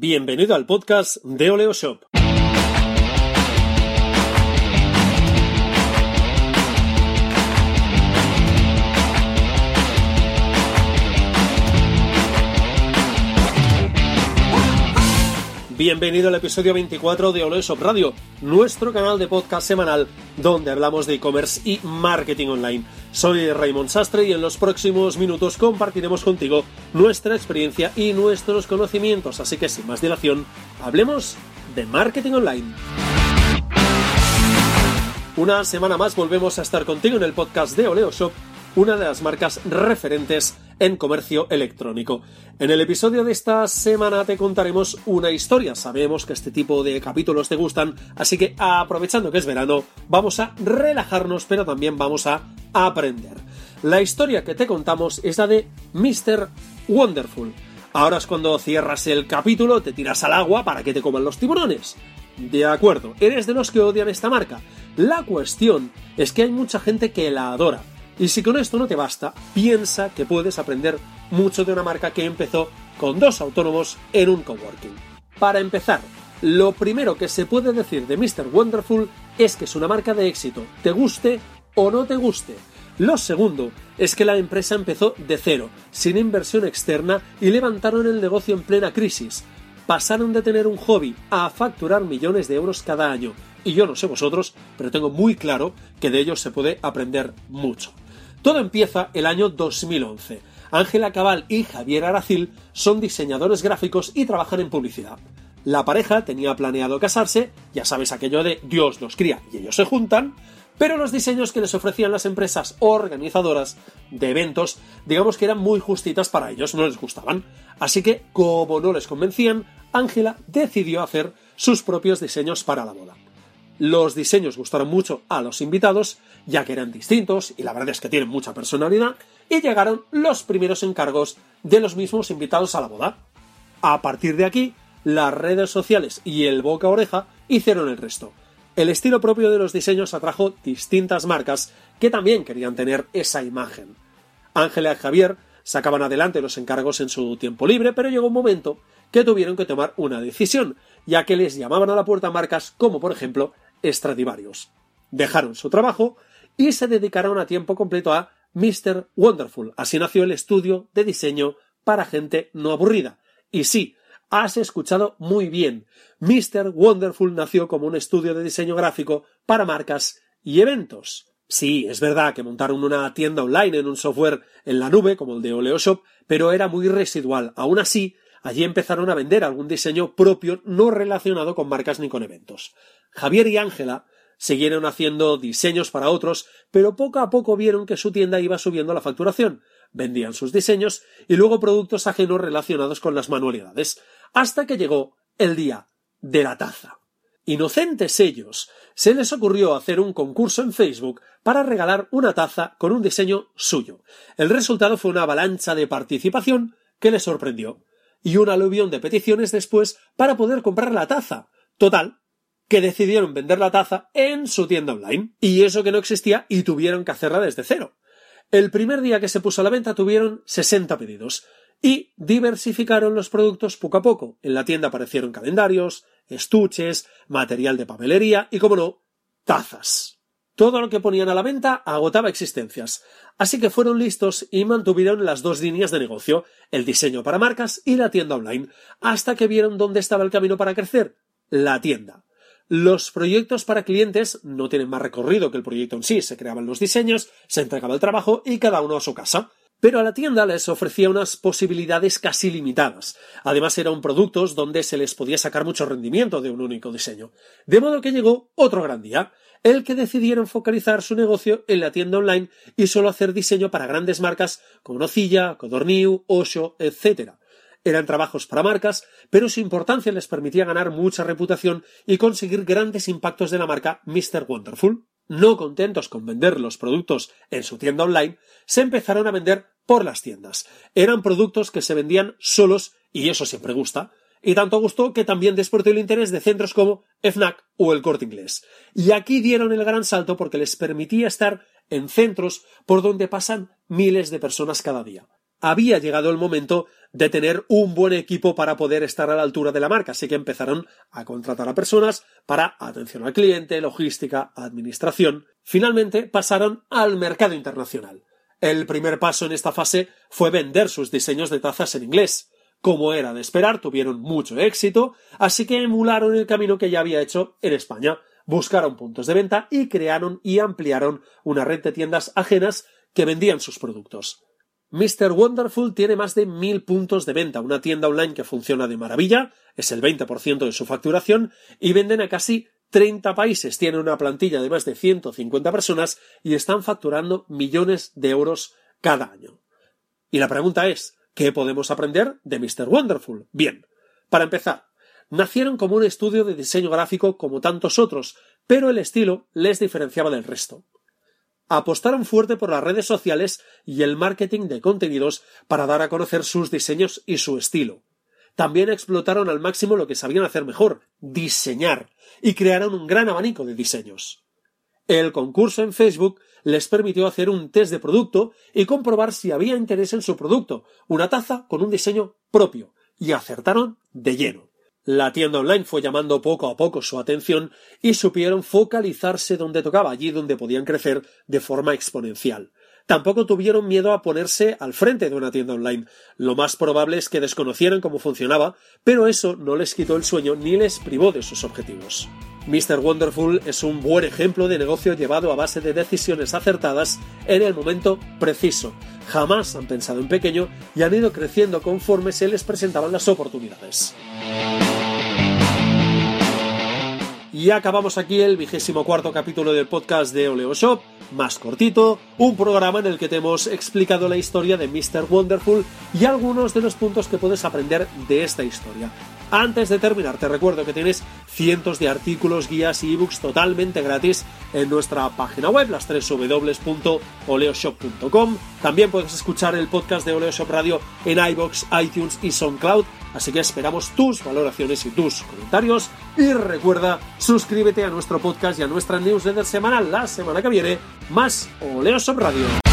Bienvenido al podcast de Oleo Shop. Bienvenido al episodio 24 de Oleo Shop Radio, nuestro canal de podcast semanal donde hablamos de e-commerce y marketing online. Soy Raymond Sastre y en los próximos minutos compartiremos contigo nuestra experiencia y nuestros conocimientos, así que sin más dilación, hablemos de marketing online. Una semana más volvemos a estar contigo en el podcast de Oleo Shop una de las marcas referentes en comercio electrónico. En el episodio de esta semana te contaremos una historia. Sabemos que este tipo de capítulos te gustan, así que aprovechando que es verano, vamos a relajarnos, pero también vamos a aprender. La historia que te contamos es la de Mr. Wonderful. Ahora es cuando cierras el capítulo, te tiras al agua para que te coman los tiburones. De acuerdo, eres de los que odian esta marca. La cuestión es que hay mucha gente que la adora y si con esto no te basta, piensa que puedes aprender mucho de una marca que empezó con dos autónomos en un coworking. Para empezar, lo primero que se puede decir de Mr. Wonderful es que es una marca de éxito, te guste o no te guste. Lo segundo es que la empresa empezó de cero, sin inversión externa y levantaron el negocio en plena crisis. Pasaron de tener un hobby a facturar millones de euros cada año. Y yo no sé vosotros, pero tengo muy claro que de ellos se puede aprender mucho. Todo empieza el año 2011. Ángela Cabal y Javier Aracil son diseñadores gráficos y trabajan en publicidad. La pareja tenía planeado casarse, ya sabes aquello de Dios los cría y ellos se juntan, pero los diseños que les ofrecían las empresas organizadoras de eventos, digamos que eran muy justitas para ellos, no les gustaban. Así que, como no les convencían, Ángela decidió hacer sus propios diseños para la boda. Los diseños gustaron mucho a los invitados, ya que eran distintos y la verdad es que tienen mucha personalidad, y llegaron los primeros encargos de los mismos invitados a la boda. A partir de aquí, las redes sociales y el boca a oreja hicieron el resto. El estilo propio de los diseños atrajo distintas marcas que también querían tener esa imagen. Ángela y Javier sacaban adelante los encargos en su tiempo libre, pero llegó un momento que tuvieron que tomar una decisión, ya que les llamaban a la puerta marcas como por ejemplo Stradivarius. Dejaron su trabajo y se dedicaron a tiempo completo a Mr. Wonderful. Así nació el estudio de diseño para gente no aburrida. Y sí, has escuchado muy bien. Mr. Wonderful nació como un estudio de diseño gráfico para marcas y eventos. Sí, es verdad que montaron una tienda online en un software en la nube como el de OleoShop, pero era muy residual. Aún así, allí empezaron a vender algún diseño propio no relacionado con marcas ni con eventos. Javier y Ángela siguieron haciendo diseños para otros, pero poco a poco vieron que su tienda iba subiendo la facturación. Vendían sus diseños y luego productos ajenos relacionados con las manualidades, hasta que llegó el día de la taza. Inocentes ellos, se les ocurrió hacer un concurso en Facebook para regalar una taza con un diseño suyo. El resultado fue una avalancha de participación que les sorprendió, y un aluvión de peticiones después para poder comprar la taza. Total, que decidieron vender la taza en su tienda online. Y eso que no existía y tuvieron que hacerla desde cero. El primer día que se puso a la venta tuvieron 60 pedidos y diversificaron los productos poco a poco. En la tienda aparecieron calendarios, estuches, material de papelería y, como no, tazas. Todo lo que ponían a la venta agotaba existencias, así que fueron listos y mantuvieron las dos líneas de negocio, el diseño para marcas y la tienda online, hasta que vieron dónde estaba el camino para crecer, la tienda. Los proyectos para clientes no tienen más recorrido que el proyecto en sí. Se creaban los diseños, se entregaba el trabajo y cada uno a su casa. Pero a la tienda les ofrecía unas posibilidades casi limitadas. Además eran productos donde se les podía sacar mucho rendimiento de un único diseño. De modo que llegó otro gran día, el que decidieron focalizar su negocio en la tienda online y solo hacer diseño para grandes marcas como Nocilla, Codorniu, Osho, etc. Eran trabajos para marcas, pero su importancia les permitía ganar mucha reputación y conseguir grandes impactos de la marca Mr. Wonderful. No contentos con vender los productos en su tienda online, se empezaron a vender por las tiendas. Eran productos que se vendían solos y eso siempre gusta, y tanto gustó que también despertó el interés de centros como FNAC o el Corte Inglés. Y aquí dieron el gran salto porque les permitía estar en centros por donde pasan miles de personas cada día había llegado el momento de tener un buen equipo para poder estar a la altura de la marca, así que empezaron a contratar a personas para atención al cliente, logística, administración. Finalmente pasaron al mercado internacional. El primer paso en esta fase fue vender sus diseños de tazas en inglés. Como era de esperar, tuvieron mucho éxito, así que emularon el camino que ya había hecho en España. Buscaron puntos de venta y crearon y ampliaron una red de tiendas ajenas que vendían sus productos. Mr. Wonderful tiene más de mil puntos de venta, una tienda online que funciona de maravilla, es el 20% de su facturación, y venden a casi 30 países, tienen una plantilla de más de 150 personas y están facturando millones de euros cada año. Y la pregunta es, ¿qué podemos aprender de Mr. Wonderful? Bien, para empezar, nacieron como un estudio de diseño gráfico como tantos otros, pero el estilo les diferenciaba del resto apostaron fuerte por las redes sociales y el marketing de contenidos para dar a conocer sus diseños y su estilo. También explotaron al máximo lo que sabían hacer mejor, diseñar, y crearon un gran abanico de diseños. El concurso en Facebook les permitió hacer un test de producto y comprobar si había interés en su producto, una taza con un diseño propio, y acertaron de lleno. La tienda online fue llamando poco a poco su atención y supieron focalizarse donde tocaba, allí donde podían crecer de forma exponencial. Tampoco tuvieron miedo a ponerse al frente de una tienda online. Lo más probable es que desconocieran cómo funcionaba, pero eso no les quitó el sueño ni les privó de sus objetivos. Mr. Wonderful es un buen ejemplo de negocio llevado a base de decisiones acertadas en el momento preciso. Jamás han pensado en pequeño y han ido creciendo conforme se les presentaban las oportunidades. Y acabamos aquí el vigésimo cuarto capítulo del podcast de Oleo Shop, más cortito, un programa en el que te hemos explicado la historia de Mr. Wonderful y algunos de los puntos que puedes aprender de esta historia. Antes de terminar, te recuerdo que tienes cientos de artículos, guías y ebooks totalmente gratis en nuestra página web, las www.oleoshop.com. También puedes escuchar el podcast de Oleoshop Radio en iBox, iTunes y SoundCloud. Así que esperamos tus valoraciones y tus comentarios. Y recuerda, suscríbete a nuestro podcast y a nuestra newsletter semanal la semana que viene, más Oleoshop Radio.